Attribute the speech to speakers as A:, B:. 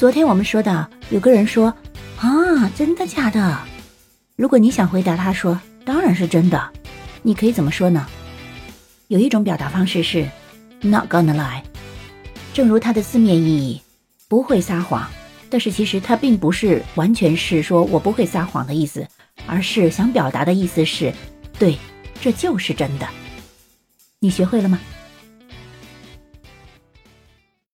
A: 昨天我们说到有个人说啊真的假的？如果你想回答他说当然是真的。你可以怎么说呢？有一种表达方式是 not gonna lie 正如它的字面意义不会撒谎。但是其实它并不是完全是说我不会撒谎的意思而是想表达的意思是对这就是真的。你学会了吗？